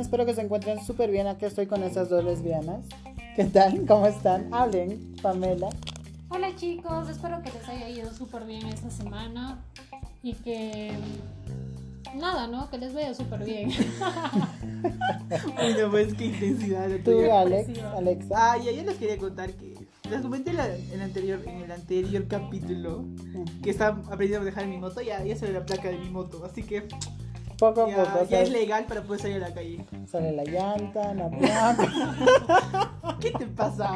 Espero que se encuentren súper bien. Aquí estoy con estas dos lesbianas. ¿Qué tal? ¿Cómo están? Hablen, Pamela. Hola chicos, espero que les haya ido súper bien esta semana y que nada, ¿no? Que les vaya súper bien. Bueno, pues qué intensidad Tú, tuya. Alex. Alexa. Ah, ya, yo les quería contar que les comenté en, la- en el anterior, en el anterior capítulo que estaba aprendiendo a manejar mi moto, ya, ya sale la placa de mi moto, así que Poco a ya, poco, o ya sea, es legal para poder salir a la calle. sale la llanta, la. ¿Qué te pasa?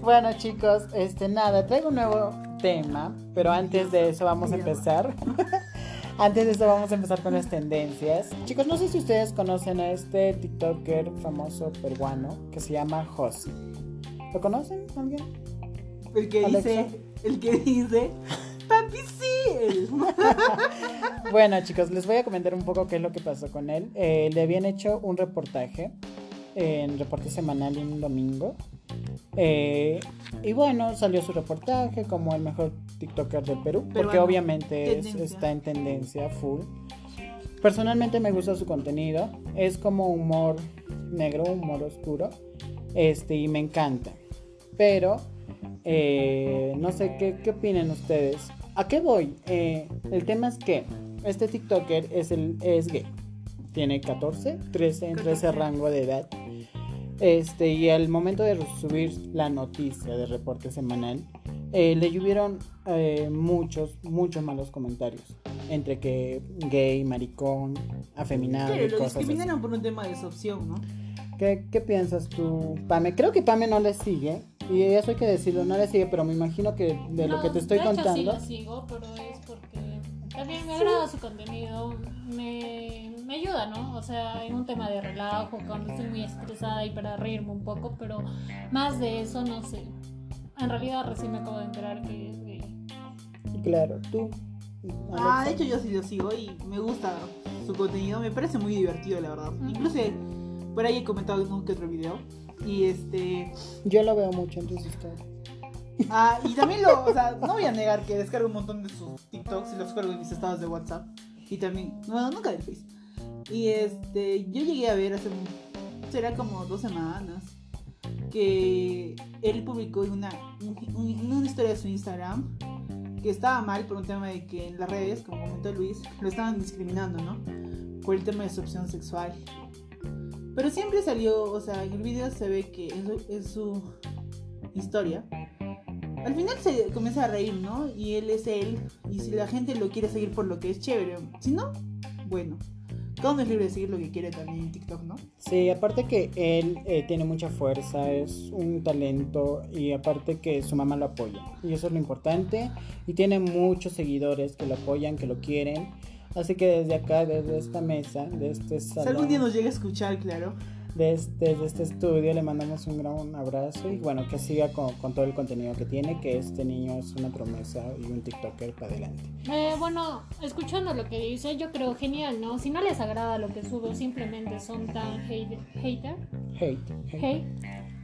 Bueno, chicos, este nada, traigo un nuevo tema, pero antes de eso vamos a empezar. Antes de eso vamos a empezar con las tendencias. Chicos, no sé si ustedes conocen a este TikToker famoso peruano que se llama Josi. ¿Lo conocen alguien? El que Alexa. dice, el que dice, papi sí. Bueno, chicos, les voy a comentar un poco qué es lo que pasó con él. Eh, le habían hecho un reportaje en reporte semanal un domingo. Eh, y bueno, salió su reportaje como el mejor TikToker del Perú, porque obviamente es- está en tendencia full. Personalmente me gusta su contenido, es como humor negro, humor oscuro, este, y me encanta. Pero, eh, no sé, ¿qué, ¿qué opinan ustedes? ¿A qué voy? Eh, el tema es que este TikToker es, el, es gay. Tiene 14, 13, entre ese 14. rango de edad. Este, y al momento de subir la noticia de reporte semanal, eh, le llovieron eh, muchos, muchos malos comentarios. Entre que gay, maricón, afeminado Claro, y lo cosas así. discriminaron por un tema de desopción, ¿no? ¿Qué, qué piensas tú, Pame? Creo que Pame no le sigue. Y eso hay que decirlo, no le sigue, pero me imagino que de lo No, que te estoy de hecho, contando. sí lo sigo, pero es porque también me agrada su contenido, me, me ayuda, ¿no? O sea, en un tema de relajo, cuando estoy muy estresada y para reírme un poco, pero más de eso no sé. En realidad recién me acabo de enterar que es gay. Claro, tú. Ah, de Alexa. hecho yo sí lo sigo y me gusta su contenido, me parece muy divertido la verdad. Ujú. Incluso por ahí he comentado en un que otro video. Y este. Yo lo veo mucho en tus historias. Ah, y también lo. O sea, no voy a negar que descargo un montón de sus TikToks y los cargo en mis estados de WhatsApp. Y también. Bueno, nunca del Face. Y este. Yo llegué a ver hace. Será como dos semanas. Que él publicó una, una historia de su Instagram. Que estaba mal por un tema de que en las redes, como comentó Luis, lo estaban discriminando, ¿no? Por el tema de su sexual. Pero siempre salió, o sea, en el video se ve que en su historia, al final se comienza a reír, ¿no? Y él es él, y si la gente lo quiere seguir por lo que es chévere, si no, bueno, cada uno es libre de seguir lo que quiere también en TikTok, ¿no? Sí, aparte que él eh, tiene mucha fuerza, es un talento y aparte que su mamá lo apoya. Y eso es lo importante. Y tiene muchos seguidores que lo apoyan, que lo quieren. Así que desde acá, desde esta mesa, de este Si salón, algún día nos llega a escuchar, claro. De este, desde este estudio, le mandamos un gran abrazo y bueno, que siga con, con todo el contenido que tiene, que este niño es una promesa y un TikToker para adelante. Eh, bueno, escuchando lo que dice, yo creo genial, ¿no? Si no les agrada lo que subo, simplemente son tan hate- hater, Hate. hate. hate,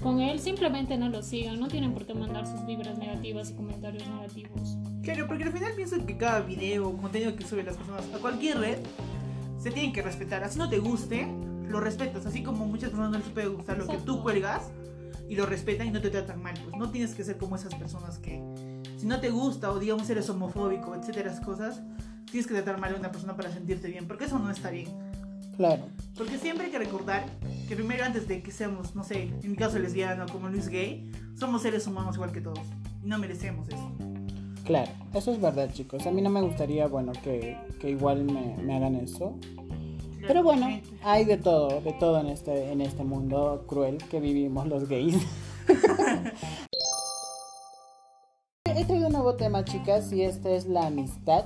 con él, simplemente no lo sigan, no tienen por qué mandar sus vibras negativas y comentarios negativos. Claro, porque al final pienso que cada video o contenido que suben las personas a cualquier red se tienen que respetar. Así no te guste, lo respetas. Así como muchas personas no les puede gustar lo que tú cuelgas y lo respetan y no te tratan mal. Pues no tienes que ser como esas personas que, si no te gusta o digamos eres homofóbico, etcétera, cosas, tienes que tratar mal a una persona para sentirte bien. Porque eso no está bien. Claro. Porque siempre hay que recordar que primero antes de que seamos, no sé, en mi caso lesbiana o como Luis gay, somos seres humanos igual que todos. Y no merecemos eso. Claro, eso es verdad, chicos. A mí no me gustaría, bueno, que, que igual me, me hagan eso. Pero bueno, hay de todo, de todo en este, en este mundo cruel que vivimos los gays. He traído un nuevo tema, chicas, y este es la amistad.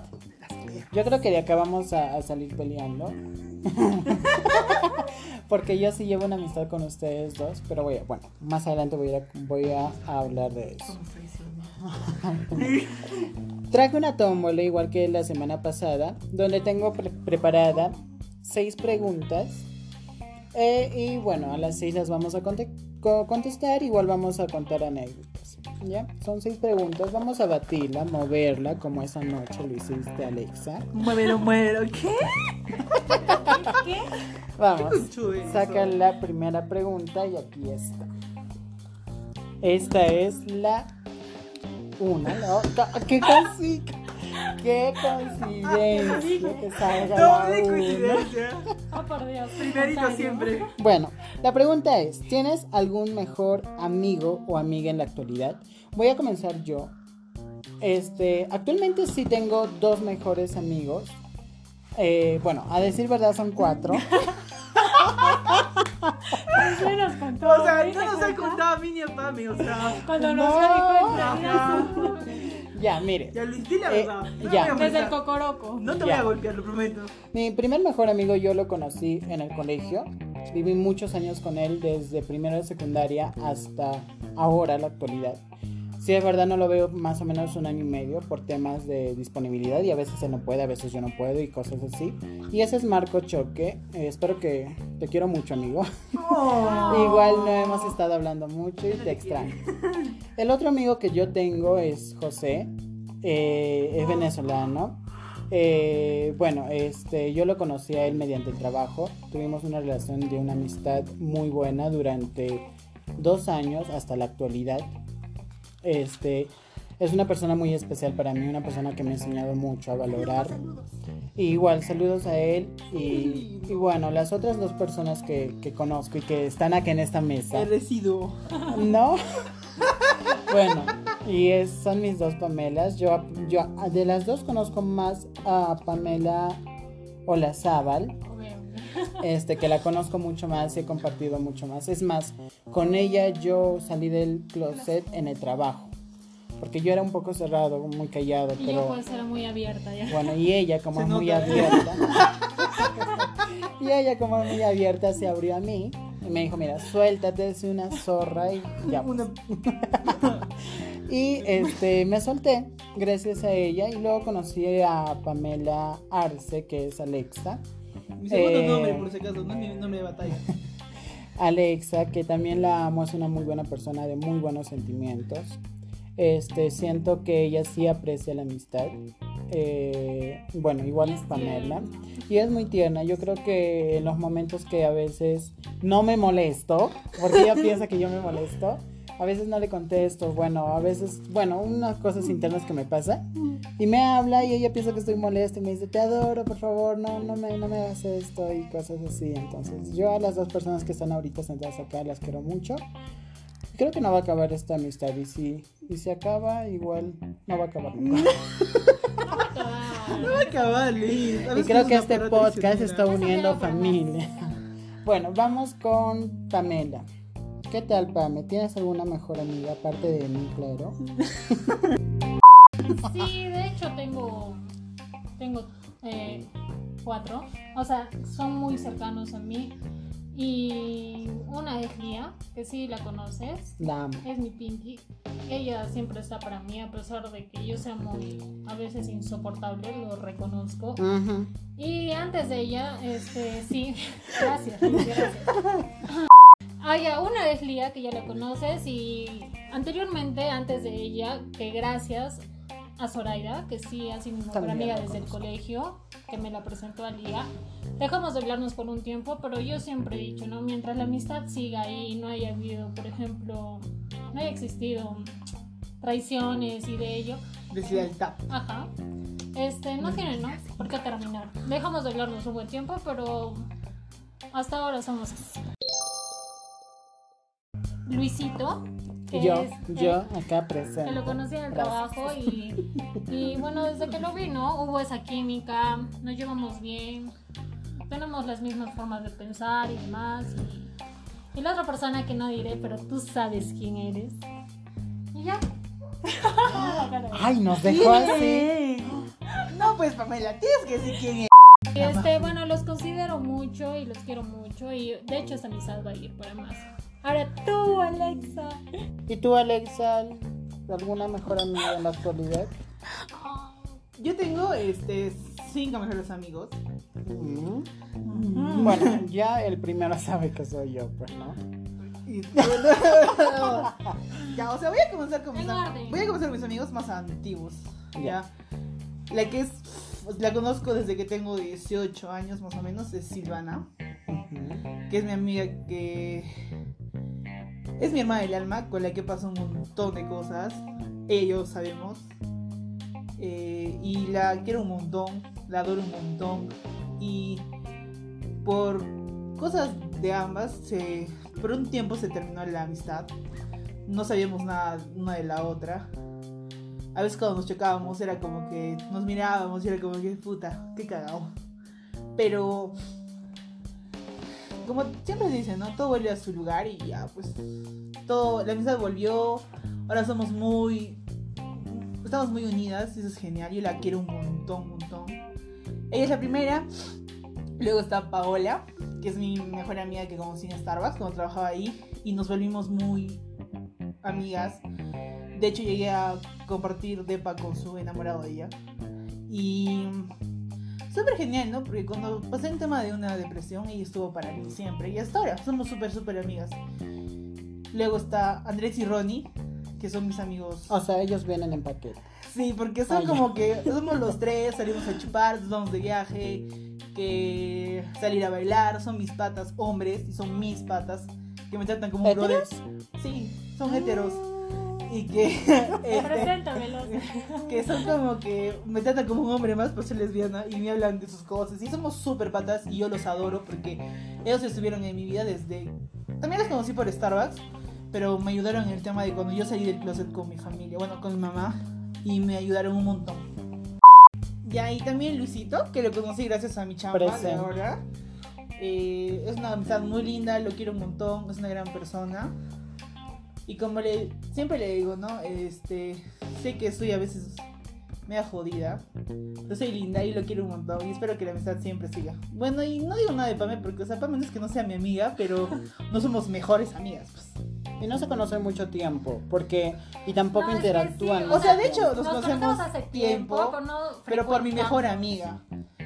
Yo creo que de acá vamos a, a salir peleando. Porque yo sí llevo una amistad con ustedes dos, pero voy a, bueno, más adelante voy a, voy a hablar de eso. Traje una tómbola igual que la semana pasada, donde tengo pre- preparada seis preguntas. Eh, y bueno, a las seis las vamos a conte- co- contestar, igual vamos a contar anécdotas. ¿Ya? Son seis preguntas. Vamos a batirla, moverla como esa noche lo hiciste, Alexa. Muévelo, muévelo. ¿Qué? ¿Qué? Vamos. conchudo eso? Saca la primera pregunta y aquí está. Esta es la una, la otra. ¡Qué casi! ¡Qué coincidencia que salga Doble una! coincidencia. Oh, por Dios. Primerito siempre. Bueno, la pregunta es, ¿tienes algún mejor amigo o amiga en la actualidad? Voy a comenzar yo. Este, actualmente sí tengo dos mejores amigos. Eh, bueno, a decir verdad son cuatro. Sí nos contó, O sea, ¿sí no nos ha contado a mí ni a Pame, o sea. Cuando nos No. dijo. Ya, mire. Ya Luis, di la Eh, verdad. No ya. Desde el cocoroco. No te voy a golpear, lo prometo. Mi primer mejor amigo yo lo conocí en el colegio. Viví muchos años con él desde primero de secundaria hasta ahora, la actualidad. Sí, es verdad, no lo veo más o menos un año y medio por temas de disponibilidad y a veces él no puede, a veces yo no puedo y cosas así. Y ese es Marco Choque. Eh, espero que te quiero mucho, amigo. Igual no hemos estado hablando mucho y te extraño. El otro amigo que yo tengo es José, eh, es venezolano. Eh, bueno, este, yo lo conocí a él mediante el trabajo. Tuvimos una relación de una amistad muy buena durante dos años hasta la actualidad. Este, es una persona muy especial para mí, una persona que me ha enseñado mucho a valorar. Y igual, saludos a él. Y, y bueno, las otras dos personas que, que conozco y que están aquí en esta mesa. El residuo. No. bueno, y es- son mis dos Pamelas. Yo, yo de las dos conozco más a Pamela Olazábal. Este, que la conozco mucho más y he compartido mucho más. Es más, con ella yo salí del closet en el trabajo. Porque yo era un poco cerrado, muy callado, Y yo pero pues era muy abierta ya. bueno, y ella como es muy abierta. y ella como es muy abierta se abrió a mí y me dijo, mira, suéltate, es una zorra y ya. pues. Una- Y este, me solté gracias a ella y luego conocí a Pamela Arce, que es Alexa. Mi segundo Eh. nombre, por si acaso, no es mi nombre de batalla. Alexa, que también la amo, es una muy buena persona de muy buenos sentimientos. Este, siento que ella sí aprecia la amistad. Eh, bueno, igual es Pamela. Y es muy tierna. Yo creo que en los momentos que a veces no me molesto, porque ella piensa que yo me molesto, a veces no le contesto. Bueno, a veces, bueno, unas cosas internas que me pasa. Y me habla y ella piensa que estoy molesta y me dice, te adoro, por favor, no, no, me, no me hagas esto y cosas así. Entonces, yo a las dos personas que están ahorita sentadas acá las quiero mucho. Creo que no va a acabar esta amistad y si, y si acaba, igual no va a acabar nunca. No va a acabar, Luis. Y ¿Sabes creo que este podcast está uniendo familia. Bueno, vamos con Pamela. ¿Qué tal, Pame? ¿Tienes alguna mejor amiga aparte de mí, claro? Sí, de hecho tengo tengo eh, cuatro. O sea, son muy cercanos a mí. Y una es Lía, que sí la conoces. La amo. Es mi Pinky. Ella siempre está para mí, a pesar de que yo sea muy, a veces insoportable, lo reconozco. Y antes de ella, este, sí, gracias, gracias. Ah, ya, una es Lía, que ya la conoces, y anteriormente, antes de ella, que gracias a Zoraida, que sí ha sido mi mejor amiga desde el colegio, que me la presentó a Lía. Dejamos de hablarnos por un tiempo, pero yo siempre he dicho, ¿no? Mientras la amistad siga ahí y no haya habido, por ejemplo, no haya existido traiciones y de ello, Deslealtad. Ajá. Este, no tiene, ¿no? ¿Por qué terminar? Dejamos de hablarnos un buen tiempo, pero hasta ahora somos así. Luisito, que Yo, es el- yo acá presente. que lo conocí en el Gracias. trabajo y, y bueno, desde que lo vi, ¿no? Hubo esa química, nos llevamos bien, tenemos las mismas formas de pensar y demás. Y, y la otra persona que no diré, pero tú sabes quién eres. Y ya. Ay, nos dejó así. No, pues Pamela, tienes que decir quién es. Este, bueno, los considero mucho y los quiero mucho y de hecho esta amistad va a ir para más. Ahora tú, Alexa. ¿Y tú, Alexa, alguna mejor amiga en la actualidad? Yo tengo este cinco mejores amigos. Mm. Bueno, ya el primero sabe que soy yo, pues, ¿no? Y- Ya, o sea, voy a comenzar con mis. Voy a comenzar con mis amigos más antiguos. Ya. La que es. La conozco desde que tengo 18 años más o menos, es Silvana. Que es mi amiga que. Es mi hermana del alma, con la que paso un montón de cosas. Ellos sabemos. Eh, y la quiero un montón, la adoro un montón. Y por cosas de ambas, se, por un tiempo se terminó la amistad. No sabíamos nada una de la otra. A veces cuando nos chocábamos era como que nos mirábamos y era como que puta, qué cagado. Pero como siempre se dice, ¿no? Todo vuelve a su lugar y ya, pues todo, la amistad volvió. Ahora somos muy, estamos muy unidas, eso es genial. Yo la quiero un montón, montón. Ella es la primera. Luego está Paola, que es mi mejor amiga que conocí en Starbucks cuando trabajaba ahí y nos volvimos muy amigas. De hecho, llegué a compartir depa con su enamorado de ella. Y súper genial, ¿no? Porque cuando pasé el tema de una depresión, ella estuvo para mí siempre. Y hasta ahora somos súper, súper amigas. Luego está Andrés y Ronnie, que son mis amigos. O sea, ellos vienen en paquete. Sí, porque son Ah, ya. como que somos los tres, salimos a chupar, nos vamos de viaje, que salir a bailar, son mis patas hombres y son mis patas que me tratan como un brother. ¿Heteros? Sí, son heteros y que este, que son como que me tratan como un hombre más por ser lesbiana y me hablan de sus cosas y somos súper patas y yo los adoro porque ellos estuvieron en mi vida desde también los conocí por Starbucks pero me ayudaron en el tema de cuando yo salí del closet con mi familia bueno con mi mamá y me ayudaron un montón. Ya y también Luisito que lo conocí gracias a mi chamba de ahora. Eh, es una amistad muy linda lo quiero un montón es una gran persona y como le siempre le digo, ¿no? Este, sé que soy a veces media jodida, pero soy linda y lo quiero un montón y espero que la amistad siempre siga. Bueno, y no digo nada de Pame porque, o sea, Pame no es que no sea mi amiga, pero no somos mejores amigas, pues. Y no se conocen mucho tiempo, porque... Y tampoco No, interactúan. sí, O sea, de hecho, nos nos conocemos hace tiempo, tiempo, pero, no Pero por mi mejor amiga.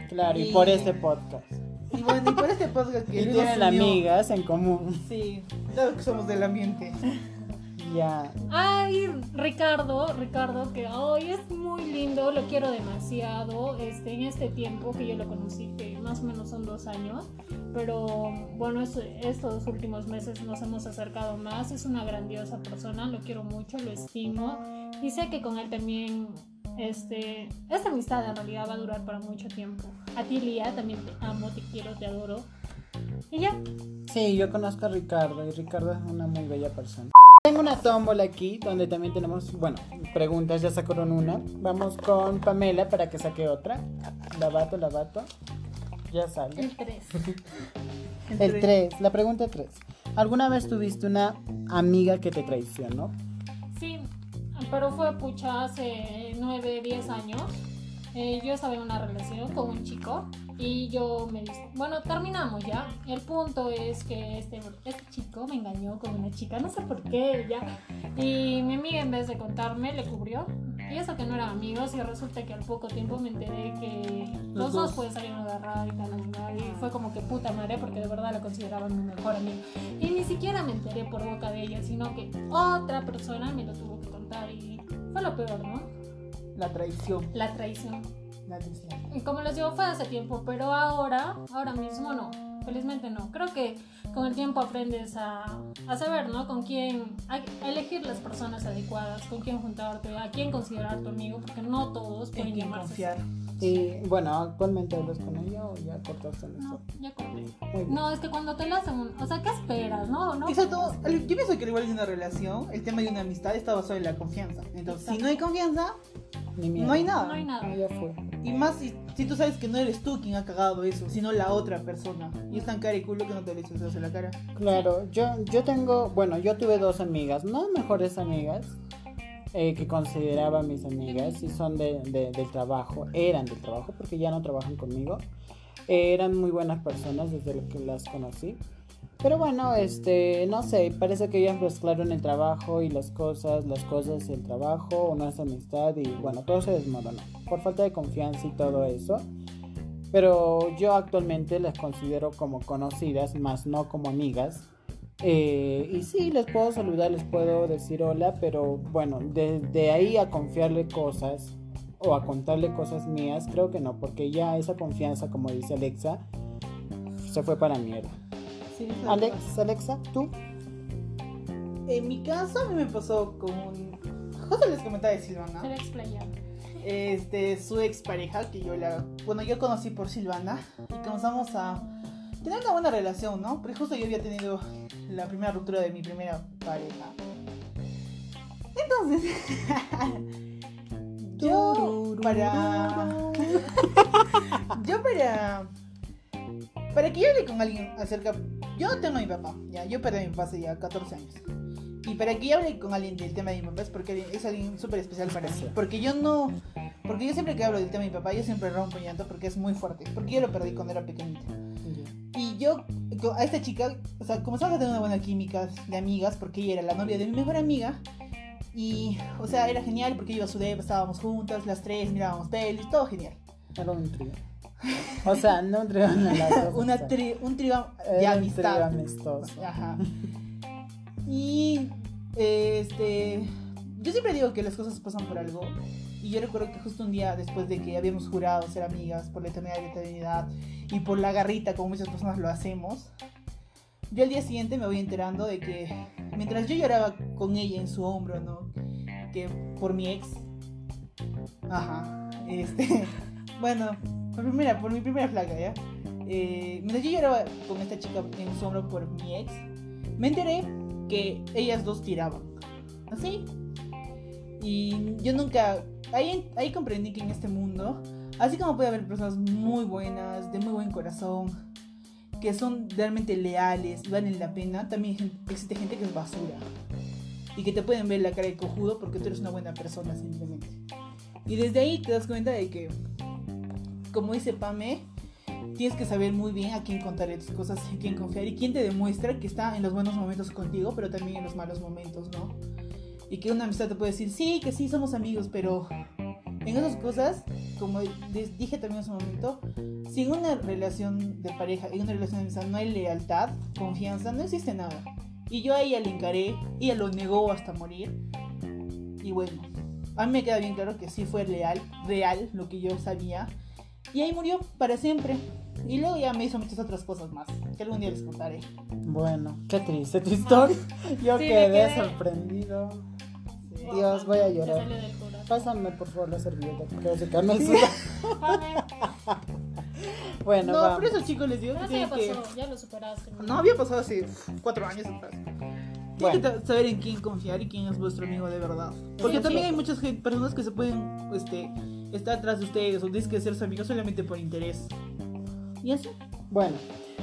Claro, y y- por este podcast. Y bueno, y por este podcast que Y tienen amigas en común. Sí, todos que somos del ambiente. Ay, Ricardo, Ricardo, que hoy es muy lindo, lo quiero demasiado. Este, en este tiempo que yo lo conocí, que más o menos son dos años, pero bueno, es- estos últimos meses nos hemos acercado más. Es una grandiosa persona, lo quiero mucho, lo estimo y sé que con él también. Este, esta amistad en realidad va a durar para mucho tiempo. A ti, Lía, también te amo, te quiero, te adoro. Y ya, Sí, yo conozco a Ricardo y Ricardo es una muy bella persona. Tengo una tómbola aquí donde también tenemos, bueno, preguntas, ya sacaron una. Vamos con Pamela para que saque otra. Lavato, lavato. Ya sale. el 3. El 3, la pregunta 3. ¿Alguna vez tuviste una amiga que te traicionó? Sí, pero fue pucha hace 9, 10 años. Eh, yo estaba en una relación con un chico y yo me... dis- Bueno, terminamos ya. El punto es que este, este chico me engañó con una chica, no sé por qué ya. Y mi amiga en vez de contarme le cubrió. Y eso que no eran amigos y resulta que al poco tiempo me enteré que Los los, dos pues salieron a agarrar y tal, y fue como que puta madre porque de verdad la consideraban mi mejor amiga. Y ni siquiera me enteré por boca de ella, sino que otra persona me lo tuvo que contar y fue lo peor, ¿no? La traición. La traición. La traición. Y como les digo, fue hace tiempo, pero ahora, ahora mismo no. Felizmente no. Creo que con el tiempo aprendes a, a saber, ¿no? Con quién, a, a elegir las personas adecuadas, con quién juntarte, a quién considerar tu amigo, porque no todos En pueden llamarse. confiar. Y bueno, ¿actualmente hablas con ella o ya cortaste en No, eso? ya corté. No, es que cuando te lo hacen, un- o sea, ¿qué esperas? No, no. Exacto, yo pienso que al igual que una relación, el tema de una amistad está basado en la confianza. Entonces, si no hay confianza, Ni miedo. no hay nada. No hay nada. Ah, ya fue. Y más si, si tú sabes que no eres tú quien ha cagado eso, sino la otra persona. Y es tan cara y culo que no te le echas en la cara. Claro, yo, yo tengo, bueno, yo tuve dos amigas, no mejores amigas, eh, que consideraba mis amigas y son de, de- del trabajo, eran del trabajo porque ya no trabajan conmigo. Eh, eran muy buenas personas desde que las conocí. Pero bueno, este, no sé, parece que ellas mezclaron el trabajo y las cosas, las cosas y el trabajo, nuestra amistad y bueno, todo se desmoronó por falta de confianza y todo eso. Pero yo actualmente las considero como conocidas, más no como amigas, Eh, y sí, les puedo saludar, les puedo decir hola, pero bueno, desde ahí a confiarle cosas o a contarle cosas mías, creo que no, porque ya esa confianza, como dice Alexa, se fue para mierda. Sí, Alex, Alexa, tú. En mi caso, a mí me pasó con un. Justo les comentaba de Silvana. Este, su expareja, que yo la. Bueno, yo conocí por Silvana. Y comenzamos a tener una buena relación, ¿no? Porque justo yo había tenido la primera ruptura de mi primera pareja. Entonces. yo. Para. yo para. Para que yo hable con alguien acerca. Yo no tengo a mi papá, ya. Yo perdí a mi papá hace ya 14 años. Y para que yo hable con alguien del tema de mi papá es porque es alguien súper especial para mí. Porque yo no. Porque yo siempre que hablo del tema de mi papá, yo siempre rompo llanto porque es muy fuerte. Porque yo lo perdí cuando era pequeñita. Y yo, a esta chica, o sea, comenzamos a tener una buena química de amigas porque ella era la novia de mi mejor amiga. Y, o sea, era genial porque iba a su depa, estábamos juntas, las tres, mirábamos pelis, todo genial. Era un trío. O sea, no un trío Una tri- un trío de era un amistad. trío amistoso. Ajá. Y este yo siempre digo que las cosas pasan por algo. Y yo recuerdo que justo un día después de que habíamos jurado ser amigas por la eternidad la eternidad y por la garrita como muchas personas lo hacemos, yo al día siguiente me voy enterando de que mientras yo lloraba con ella en su hombro, ¿no? Que por mi ex. Ajá. Este. Bueno, por, primera, por mi primera flaca, ¿ya? Eh, mientras yo lloraba con esta chica en su hombro por mi ex, me enteré que ellas dos tiraban. Así. Y yo nunca. Ahí, ahí comprendí que en este mundo, así como puede haber personas muy buenas, de muy buen corazón, que son realmente leales y valen la pena, también existe gente que es basura. Y que te pueden ver la cara de cojudo porque tú eres una buena persona simplemente. Y desde ahí te das cuenta de que, como dice Pame, tienes que saber muy bien a quién contarle tus cosas, a quién confiar y quién te demuestra que está en los buenos momentos contigo, pero también en los malos momentos, ¿no? Y que una amistad te puede decir, sí, que sí, somos amigos, pero en esas cosas, como les dije también en su momento, si en una relación de pareja, en una relación de amistad no hay lealtad, confianza, no existe nada. Y yo a ella le encaré, ella lo negó hasta morir. Y bueno, a mí me queda bien claro que sí fue leal, real, lo que yo sabía. Y ahí murió para siempre. Y luego ya me hizo muchas otras cosas más, que algún día les contaré. Bueno, qué triste tu historia. Yo Sí, me quedé quedé- sorprendido. Dios, voy a Se llorar. Pásame por favor la servilleta porque el sudor. Pame, Bueno, no, vamos. por eso chicos les digo Pero que eso ya que... ya lo superaste. No, había pasado hace cuatro años atrás. Bueno. Tienen que saber en quién confiar y quién es vuestro amigo de verdad. Porque Sí, también sí. hay muchas personas que se pueden este, estar atrás de ustedes o tienes que ser su amigo solamente por interés. Y así. Bueno,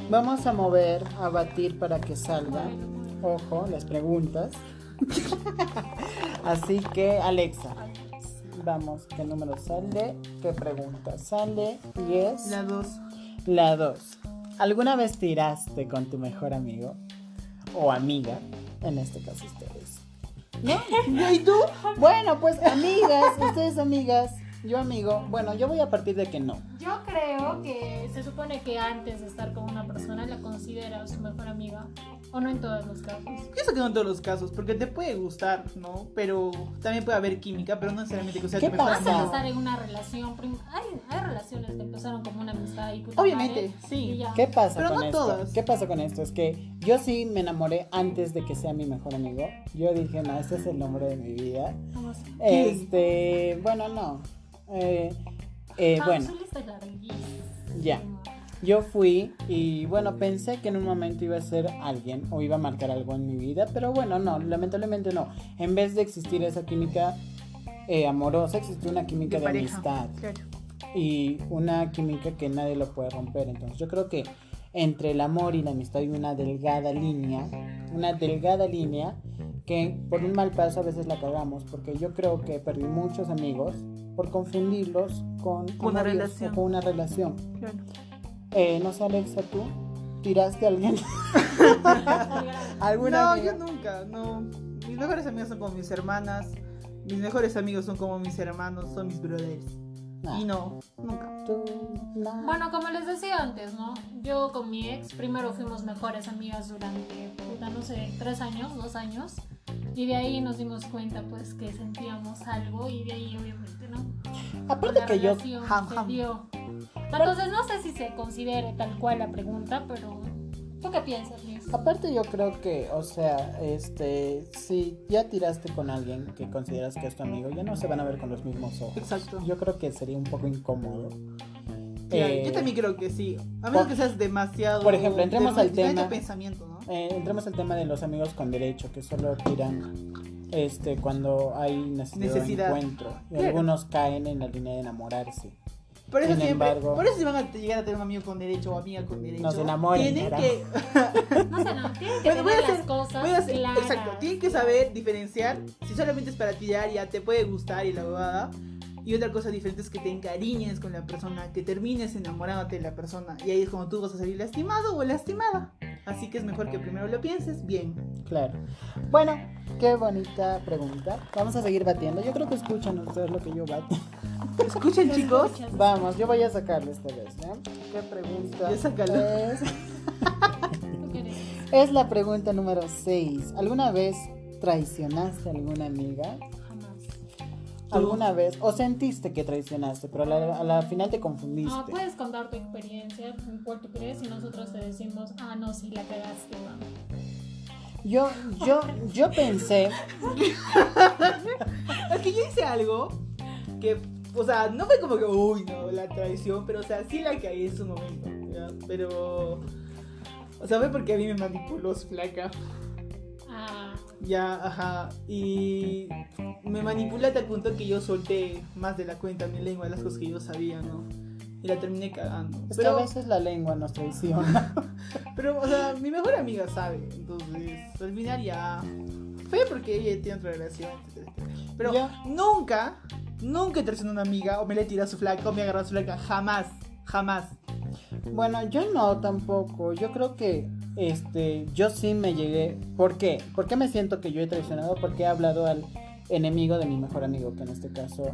vamos a mover, a batir para que salgan. Ojo, las preguntas. Así que, Alexa, vamos, ¿qué número sale? ¿Qué pregunta sale? Y es La dos. la 2. ¿Alguna vez tiraste con tu mejor amigo o amiga? En este caso, ustedes. ¿No? ¿Y tú? Bueno, pues amigas, ustedes amigas, yo amigo. Bueno, yo voy a partir de que no. Yo creo que se supone que antes de estar con una persona la considera su mejor amiga. O no en todos los casos. Pienso que no en todos los casos, porque te puede gustar, ¿no? Pero también puede haber química, pero no necesariamente que sea ¿Qué tu mejor pasa? Estar en una relación, hay, hay relaciones que empezaron como una amistad y puta Obviamente, madre, sí. y ya. ¿Qué pasa Pero con no esto? todas. ¿Qué pasa con esto? Es que yo sí me enamoré antes de que sea mi mejor amigo. Yo dije, no, este es el nombre de mi vida. Vamos. Este, bueno, no. Eh, eh, Ah, bueno, ya. Yo fui y bueno, pensé que en un momento iba a ser alguien o iba a marcar algo en mi vida, pero bueno, no, lamentablemente no. En vez de existir esa química eh, amorosa, existió una química De amistad Claro. y una química que nadie lo puede romper. Entonces yo creo que entre el amor y la amistad hay una delgada línea, una delgada línea que por un mal paso a veces la cagamos, porque yo creo que perdí muchos amigos por confundirlos con Una relación. o con una relación. claro. Eh, no sé, Alexa, tú tiraste a alguien. ¿Alguna No, amiga? yo nunca, no. Mis mejores amigas son como mis hermanas. Mis mejores amigos son como mis hermanos, son mis brothers. Nah. Y no, nunca. Nah. Bueno, como les decía antes, ¿no? Yo con mi ex primero fuimos mejores amigas durante, puta, no sé, tres años, dos años. Y de ahí nos dimos cuenta, pues, que sentíamos algo y de ahí, obviamente, ¿no? Aparte La que yo, Ham, ham. Entonces, no sé si se considere tal cual la pregunta, pero ¿tú qué piensas, Liz? aparte yo creo que, o sea, este, si ya tiraste con alguien que consideras que es tu amigo, ya no se van a ver con los mismos ojos. Exacto. Yo creo que sería un poco incómodo. Eh, yo también creo que sí. A menos por- que seas demasiado. por ejemplo, entremos de- al tema. pensamiento, ¿no? Eh, entremos al tema de los amigos con derecho, que solo tiran este cuando hay necesidad, Necesidad. de encuentro. Y Claro. algunos caen en la línea de enamorarse. Por eso Sin siempre, embargo- por eso si van a llegar a tener un amigo con derecho o amiga con derecho, No se enamoren, tienen carajo. que, No sé, no, tienen que Bueno, voy a tener hacer- las cosas voy a hacer- claras. exacto, tienen que saber diferenciar si solamente es para tirar ya te puede gustar y la bobada. Y otra cosa diferente es que te encariñes con la persona, que termines enamorándote de la persona. Y ahí es como tú vas a salir lastimado o lastimada. Así que es mejor que primero lo pienses bien. Claro. Bueno, qué bonita pregunta. Vamos a seguir batiendo. Yo creo que escuchan ustedes lo que yo bato. Escuchen chicos. Vamos, yo voy a sacarle esta vez, ¿ya? ¿Qué pregunta? Ya sácalo. Es, es la pregunta número 6. ¿Alguna vez traicionaste a alguna amiga? ¿Alguna vez? ¿O sentiste que traicionaste, pero a la, a la final te confundiste? Ah, puedes contar tu experiencia, en cuál tú crees, y nosotros te decimos, ah, no, sí, la cagaste, mamá. Yo, yo, yo pensé, Es que yo hice algo que, o sea, no fue como que, uy, no, la traición, pero, o sea, sí la caí en su momento, ¿ya? Pero, o sea, fue porque a mí me manipuló su flaca, Ah, ya, ajá, y me manipuló a tal punto que yo solté más de la cuenta mi lengua, las cosas que yo sabía, ¿no? Y la terminé cagando. es que a Pero, veces la lengua nos traiciona. pero, o sea, mi mejor amiga sabe, entonces, al final ya, fue porque ella tiene otra relación. Pero Ya. nunca, nunca he traicionado a una amiga, o me le he tirado su flaca, o me he agarrado su flaca, jamás, jamás. Bueno, yo no tampoco. Yo creo que este, yo sí me llegué. ¿Por qué? ¿Por qué me siento que yo he traicionado? Porque he hablado al enemigo de mi mejor amigo, que en este caso,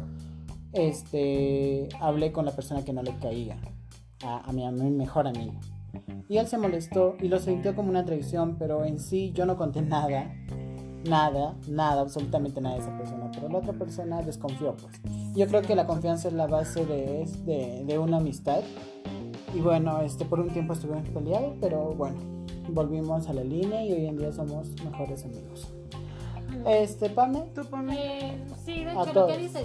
este, hablé con la persona que no le caía, a, a mi, a mi mejor amigo. Y él se molestó y lo sintió como una traición, pero en sí yo no conté nada, nada, nada, absolutamente nada de esa persona. Pero la otra persona desconfió, pues. Yo creo que la confianza es la base de, de una amistad. Y bueno, este por un tiempo estuvimos peleados, pero bueno, volvimos a la línea y hoy en día somos mejores amigos. Este, Pame, Tú ponme. Eh, sí, de hecho, lo que dice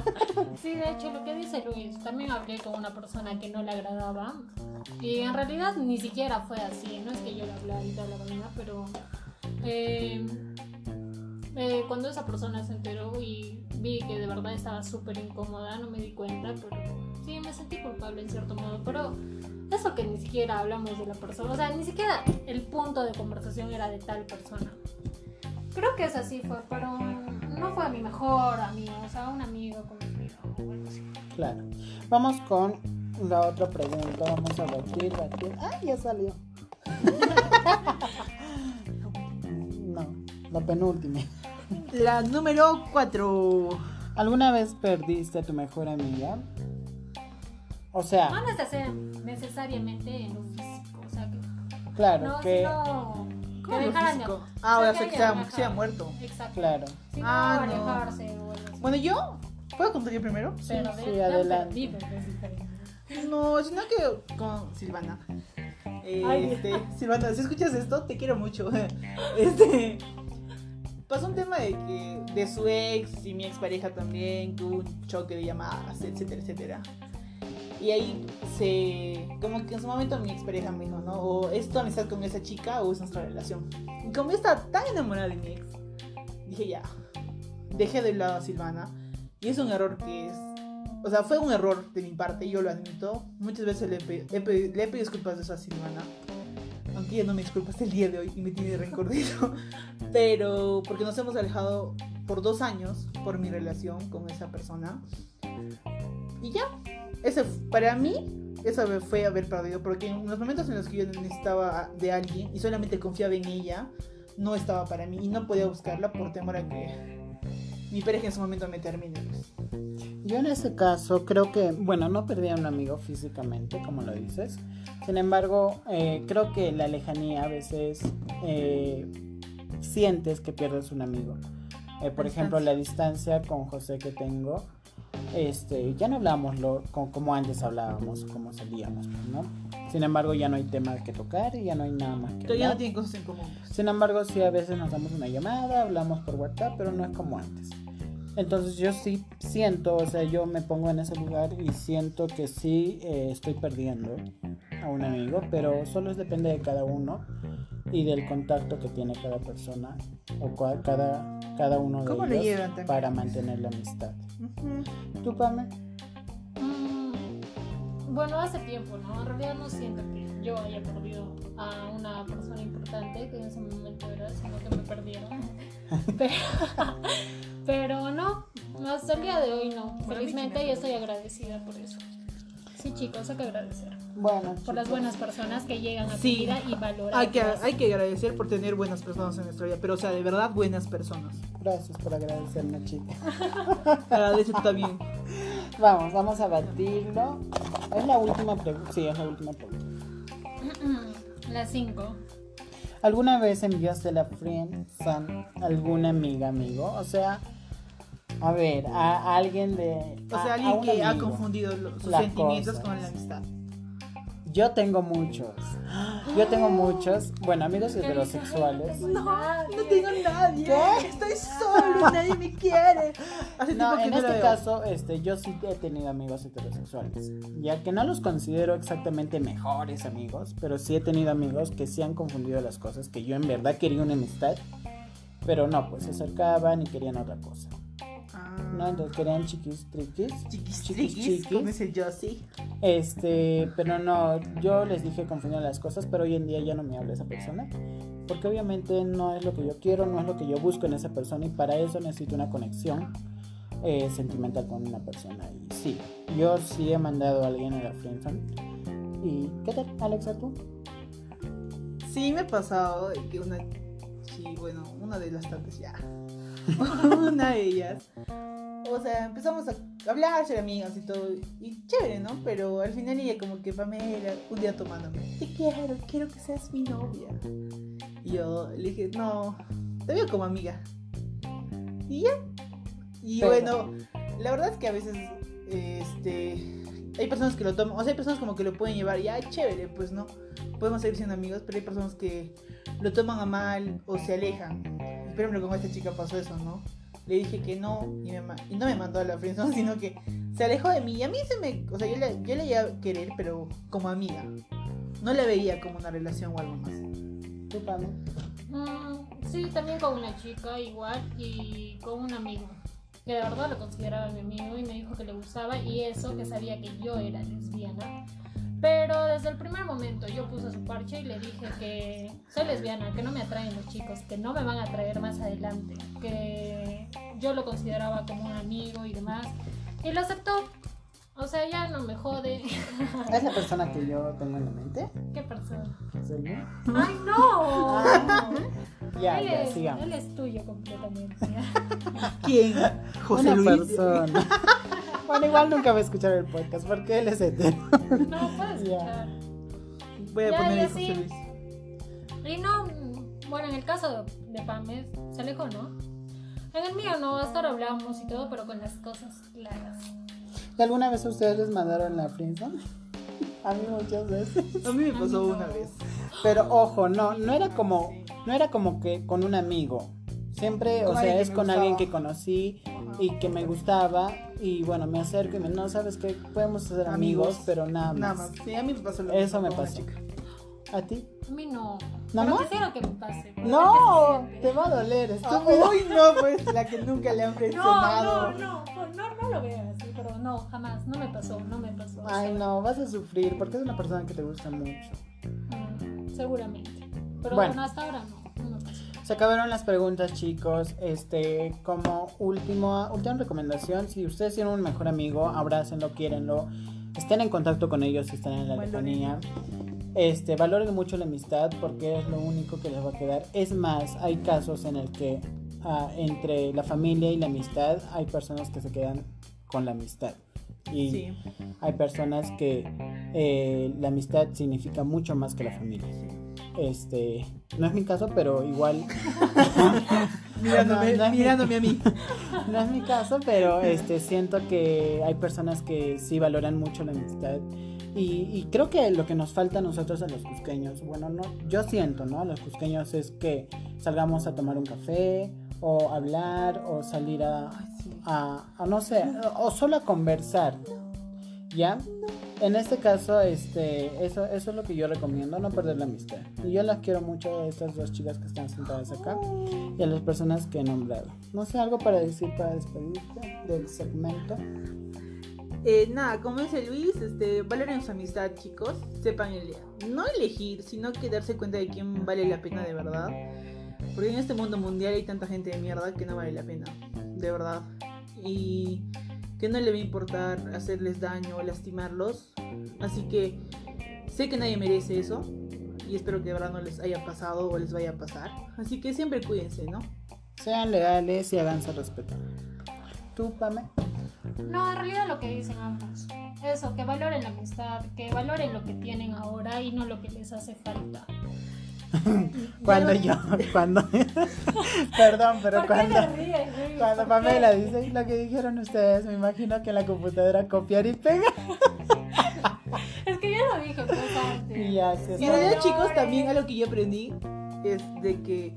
Sí, de hecho, lo que dice Luis, también hablé con una persona que no le agradaba. Y en realidad ni siquiera fue así, no es que yo le hablaba y te hablaba nada, pero eh, eh, cuando esa persona se enteró y vi que de verdad estaba súper incómoda, no me di cuenta, pero sí me sentí culpable en cierto modo. Pero eso que ni siquiera hablamos de la persona, o sea, ni siquiera el punto de conversación era de tal persona. Creo que es así fue, pero no fue mi mejor amigo, o sea, un amigo o algo así. claro. Vamos con la otra pregunta. Vamos a batir, batir. ¡Ah, ya salió! No, la penúltima. La número 4. ¿Alguna vez perdiste a tu mejor amiga? O sea, No neces- necesariamente en lo físico, o sea, que claro no, que... sino que ¿Cómo lo dejaran de- físico? o Ah, ahora que sé que hayan se ha- dejado. se ha muerto. Exacto. Claro. Sino Ah, no. alejarse o algo así. Bueno, yo. ¿Puedo contar yo primero? pero sí, de- de adelante. No, sino que con Silvana. Eh, Ay, este, Silvana, si escuchas esto, te quiero mucho. Este. Pasó un tema de que de su ex y mi expareja también, tuvo un choque de llamadas, etcétera, etcétera. Y ahí se. Como que en su momento mi expareja me dijo, ¿no? O es tu amistad con esa chica o es nuestra relación. Y como yo estaba tan enamorada de mi ex, dije ya. Dejé de lado a Silvana. Y es un error que es o sea, fue un error de mi parte, yo lo admito. Muchas veces le, pe- he pe- le he pedido disculpas de esa Silvana. Aunque ella no me disculpa hasta el día de hoy y me tiene rencordito. Pero porque nos hemos alejado por dos años por mi relación con esa persona. Y ya. Ese, f- para mí, eso me fue haber perdido. Porque en los momentos en los que yo necesitaba de alguien y solamente confiaba en ella, no estaba para mí. Y no podía buscarla por temor a que mi pareja en su momento me termine. pues. Yo en ese caso creo que, bueno, no perdí a un amigo físicamente, como lo dices. Sin embargo, eh, creo que la lejanía a veces eh, sientes que pierdes un amigo. Eh, por ejemplo, la distancia con José que tengo, este, ya no hablamos lo, co- como antes hablábamos, como salíamos, pues, ¿no? Sin embargo, ya no hay temas que tocar y ya no hay nada más que no hablar. tienen cosas en común. pues. Sin embargo, sí a veces nos damos una llamada, hablamos por WhatsApp, pero no es como antes. Entonces yo sí siento, o sea, yo me pongo en ese lugar y siento que sí eh, estoy perdiendo a un amigo, pero solo depende de cada uno y del contacto que tiene cada persona o cada, cada uno de ¿Cómo lo ellos para mantener la amistad. ¿Tú, Pame? Mm, Bueno, hace tiempo, ¿no? En realidad no siento que yo haya perdido a una persona importante, que en ese momento era, sino que me perdieron. Pero, pero no, hasta el día de hoy no. Felizmente me y estoy agradecida por eso. Sí, chicos, hay que agradecer. Bueno, Por las buenas personas que llegan a tu vida y valorar. Hay que, hay que agradecer por tener buenas personas en nuestra vida, pero o sea, de verdad buenas personas. Gracias por agradecerme, chica. Agradece también. Vamos, vamos a batirlo. Es la última pregunta. Sí, es la última pregunta. Las 5. ¿Alguna vez enviaste la friend a alguna amiga, amigo? O sea, a ver, a, a alguien de. O sea, a alguien que ha confundido lo- sus Las sentimientos cosas. con la amistad. Yo tengo muchos. Yo tengo muchos. Bueno, amigos heterosexuales. No, no tengo nadie. Estoy solo, nadie me quiere. Hace No, en este caso, este, yo sí he tenido amigos heterosexuales. Ya que no los considero exactamente mejores amigos, pero sí he tenido amigos que sí han confundido las cosas, que yo en verdad quería una amistad, pero no, pues se acercaban y querían otra cosa. ¿No? Entonces querían chiquis triquis. Chiquis, Chiquis, chiquis, como dice Josie. Este, pero no, yo les dije confundir las cosas, pero hoy en día ya no me habla esa persona. Porque obviamente no es lo que yo quiero, no es lo que yo busco en esa persona y para eso necesito una conexión eh, sentimental con una persona. Y sí, yo sí he mandado a alguien a la friendzone. ¿Y qué tal, Alexa, tú? Sí, me ha pasado que una. Sí, bueno, una de las tantas ya. una de ellas. O sea, empezamos a hablar, ser amigas y todo. Y chévere, ¿no? Pero al final ella, como que Pamela, un día tomándome. Te quiero, quiero que seas mi novia. Y yo le dije, no, te veo como amiga. Y ya. Y Pero- bueno, la verdad es que a veces, este. Hay personas que lo toman, o sea, hay personas como que lo pueden llevar, ya chévere, pues no, podemos seguir siendo amigos, pero hay personas que lo toman a mal o se alejan. Por ejemplo, con esta chica pasó eso, ¿no? Le dije que no y, me y no me mandó a la friendzone, sino que se alejó de mí. Y a mí se me, o sea, yo le, yo le iba a querer, pero como amiga. No la veía como una relación o algo más. ¿Tú, Pame? Mm, sí, también con una chica igual y con un amigo que de verdad lo consideraba mi amigo y me dijo que le gustaba y eso que sabía que yo era lesbiana. Pero desde el primer momento yo puse su parche y le dije que soy lesbiana, que no me atraen los chicos, que no me van a atraer más adelante, que yo lo consideraba como un amigo y demás. Y lo aceptó. O sea, ya no me jode. ¿Es la persona que yo tengo en la mente? ¿Qué persona? ¿Selma? ¡Ay, no! Ya, él, ya, es, sigamos. él es tuyo completamente. ¿ya? ¿Quién? José Una Luis. persona. Bueno, igual nunca va a escuchar el podcast porque él es hetero. No puedes Ya. escuchar. Voy a Ya, poner José sí. Luis. Y no, bueno, en el caso de Pames, se alejó, ¿no? En el mío no, hasta ahora hablamos y todo, pero con las cosas claras. ¿Y alguna vez ustedes les mandaron la friendzone? A mí muchas veces. A mí me pasó mí no. una vez. Pero ojo, no, no era como, no era como que con un amigo. Siempre, o sea, es con gustaba. alguien que conocí y que me gustaba. Y bueno, me acerco y me, no, sabes que podemos ser amigos, Amigos. pero nada más. Nada más. Sí, a mí me pasó lo Eso mismo me pasó. chica. ¿A ti? A mí no. ¿Nada pero más? quisiera que me pase. No, qué te va a doler, estúpido. Uy, no, pues la que nunca le han presionado. no, no, no, no, no lo veas así, pero no, jamás, no me pasó, no me pasó. Ay, o sea, no, vas a sufrir porque es una persona que te gusta mucho. mm, seguramente. Pero Bueno. bueno, hasta ahora no. Se acabaron las preguntas, chicos. Este, como último, última recomendación, si ustedes tienen un mejor amigo, abrácenlo, quiérenlo, estén en contacto con ellos si están en la lejanía. Este, valoren mucho la amistad porque es lo único que les va a quedar. Es más, hay casos en el que ah, entre la familia y la amistad hay personas que se quedan con la amistad. Y Sí. hay personas que eh, la amistad significa mucho más que la familia. Este, no es mi caso, pero igual Mirándome, No, no es mi- mirándome a mí. no es mi caso, pero este siento que hay personas que sí valoran mucho la amistad. Y, y creo que lo que nos falta a nosotros a los cusqueños, bueno, no, yo siento, ¿no? A los cusqueños es que salgamos a tomar un café, o hablar, o salir a, a, a, no sé, o solo a conversar, ¿ya? En este caso, este, eso, eso es lo que yo recomiendo, no perder la amistad. Y yo las quiero mucho a estas dos chicas que están sentadas acá y a las personas que he nombrado. No sé, algo para decir para despedirte del segmento. Eh, nada, como dice Luis, este, valoren su amistad, chicos. Sepan ele- no elegir, sino que darse cuenta de quién vale la pena de verdad. Porque en este mundo mundial hay tanta gente de mierda que no vale la pena, de verdad. Y que no le va a importar hacerles daño o lastimarlos. Así que sé que nadie merece eso. Y espero que de verdad no les haya pasado o les vaya a pasar. Así que siempre cuídense, ¿no? Sean leales y háganse respetar. ¿Tú, Pame? No, en realidad lo que dicen ambos. Eso, que valoren la amistad, que valoren lo que tienen ahora y no lo que les hace falta. Cuando yo, cuando... Perdón, pero ¿Por qué cuando... te ríes, Luis? Cuando ¿Por qué? Pamela dice lo que dijeron ustedes, me imagino que en la computadora copiar y pegar. Es que ya lo dije pues antes. Y ya se Y en realidad, Valores. chicos, también algo que yo aprendí es de que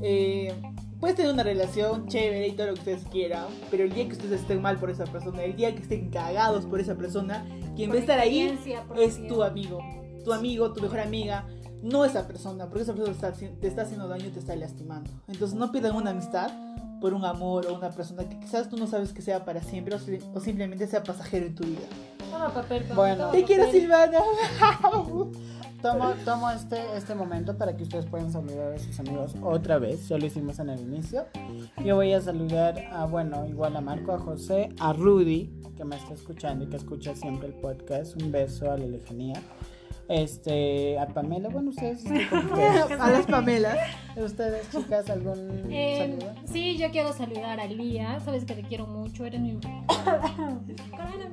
eh, puedes tener una relación chévere y todo lo que ustedes quieran, pero el día que ustedes estén mal por esa persona, el día que estén cagados por esa persona, quien va a estar ahí es tu amigo, tu amigo, tu mejor amiga, no esa persona, porque esa persona te está, haciendo daño y te está lastimando. Entonces no pierdan una amistad por un amor o una persona que quizás tú no sabes que sea para siempre o, si- o simplemente sea pasajero en tu vida. Toma papel, toma, Bueno. toma Te quiero, papel. Silvana. Tomo, tomo este, este momento para que ustedes puedan saludar a sus amigos otra vez. Ya lo hicimos en el inicio. Yo voy a saludar a, bueno, igual a Marco, a José, a Rudy, que me está escuchando y que escucha siempre el podcast. Un beso a la lejanía. Este, a Pamela, bueno, ustedes, a las Pamelas. ustedes chicas, algún Eh, saludo. sí, yo quiero saludar a Lía. Sabes que te quiero mucho. Eres mi.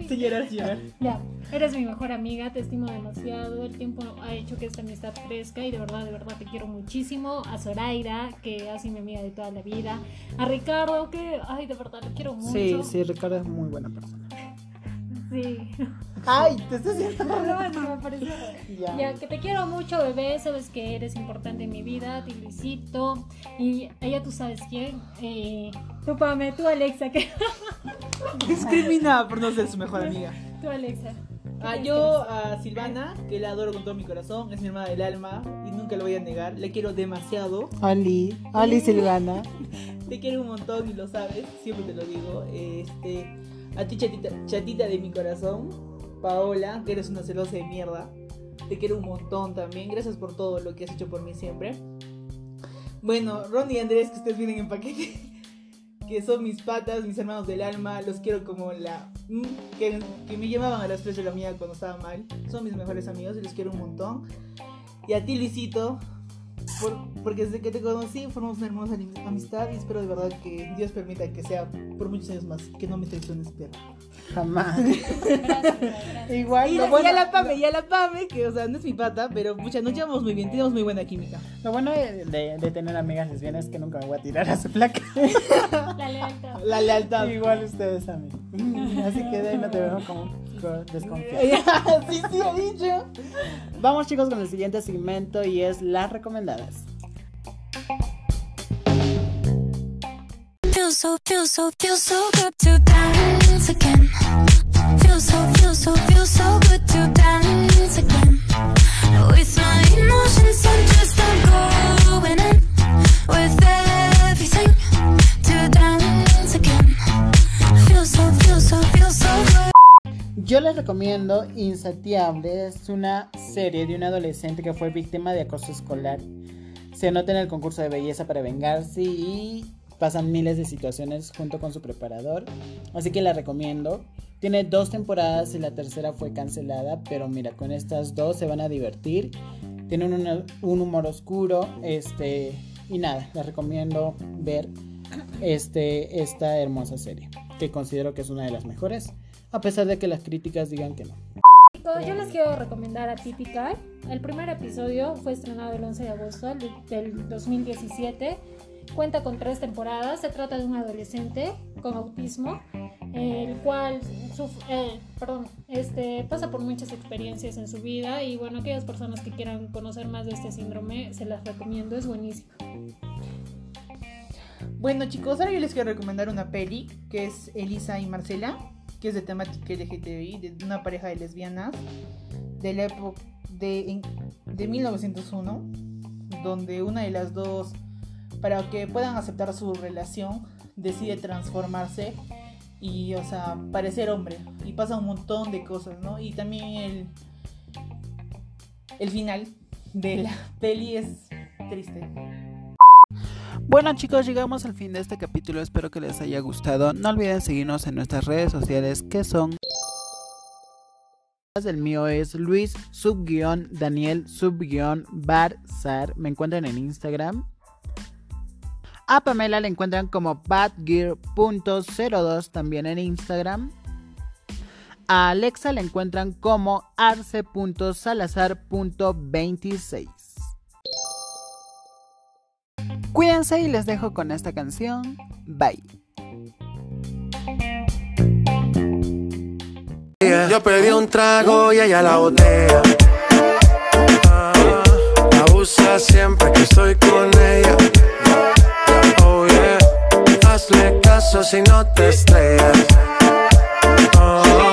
Señora. Ya, eres mi mejor amiga, te estimo demasiado. El tiempo ha hecho que esta amistad crezca y de verdad, de verdad te quiero muchísimo. A Zoraida, que ha sido mi amiga de toda la vida. A Ricardo, que, ay, de verdad, lo quiero mucho. Sí, sí, Ricardo es muy buena persona. Sí. Ay, te estás haciendo. No, que me pareció. Ya. Ya, que te quiero mucho, bebé. Sabes que eres importante en mi vida, ti Luisito. Y ella, tú sabes quién. Eh, tú, Pame, tú, Alexa. que Discriminada por no ser su mejor amiga. Tú, Alexa. Ah, yo a Silvana, que la adoro con todo mi corazón, es mi hermana del alma y nunca lo voy a negar. Le quiero demasiado. Oli, Oli Silvana. Te quiero un montón y lo sabes, siempre te lo digo. Este, a ti, chatita, chatita de mi corazón, Paola, que eres una celosa de mierda. Te quiero un montón también. Gracias por todo lo que has hecho por mí siempre. Bueno, Ron y Andrés, que ustedes vienen en paquete. Que son mis patas, mis hermanos del alma. Los quiero como la. mm, Que, me llamaban a las 3 de la mañana cuando estaba mal. Son mis mejores amigos y los quiero un montón. Y a ti, Luisito, por- porque desde que te conocí formamos una hermosa ami- amistad y espero de verdad que Dios permita que sea por muchos años más, que no me traiciones, perro. Jamás. Gracias, gracias. Igual, Y, lo la- bueno, y a la Pame, y a la Pame, que o sea, no es mi pata, pero mucha, nos llevamos muy bien, tenemos muy buena química. lo bueno de, de- de tener amigas lesbianas es que nunca me voy a tirar a su placa. La lealtad. La lealtad. Igual ustedes a mí. Así que de ahí no te veo como con desconfiado. sí, sí, ha dicho. Vamos chicos con el siguiente segmento y es las recomendadas. Yo les recomiendo Insatiable. Es una serie de un adolescente que fue víctima de acoso escolar. Se anota en el concurso de belleza para vengarse y pasan miles de situaciones junto con su preparador. Así que la recomiendo. Tiene dos temporadas y la tercera fue cancelada, pero mira, con estas dos se van a divertir. Tienen un, un humor oscuro, este y nada, les recomiendo ver este esta hermosa serie. que considero que es una de las mejores, a pesar de que las críticas digan que no. Chicos, yo les quiero recomendar a Typical. El primer episodio fue estrenado el 11 de agosto del- del 2017. Cuenta con tres temporadas. Se trata de un adolescente con autismo, el cual eh, perdón, este, pasa por muchas experiencias en su vida. Y bueno, aquellas personas que quieran conocer más de este síndrome, se las recomiendo. Es buenísimo. Bueno chicos, ahora yo les quiero recomendar una peli que es Elisa y Marcela, que es de temática LGTBI, de una pareja de lesbianas de la época de, de 1901, donde una de las dos, para que puedan aceptar su relación, decide transformarse y, o sea, parecer hombre. Y pasa un montón de cosas, ¿no? Y también el, el final de la peli es triste. Bueno chicos, llegamos al fin de este capítulo, espero que les haya gustado. No olviden seguirnos en nuestras redes sociales que son... El mío es Luis subguión Daniel subguión Barzar. Me encuentran en Instagram. A Pamela la encuentran como badgear.02 también en Instagram. A Alexa la encuentran como arce.salazar.26. Cuídense y les dejo con esta canción. Bye. Yo pedí un trago y ella la botella. Ah, abusa siempre que estoy con ella. Oh yeah, hazle caso si no te estrellas. Oh,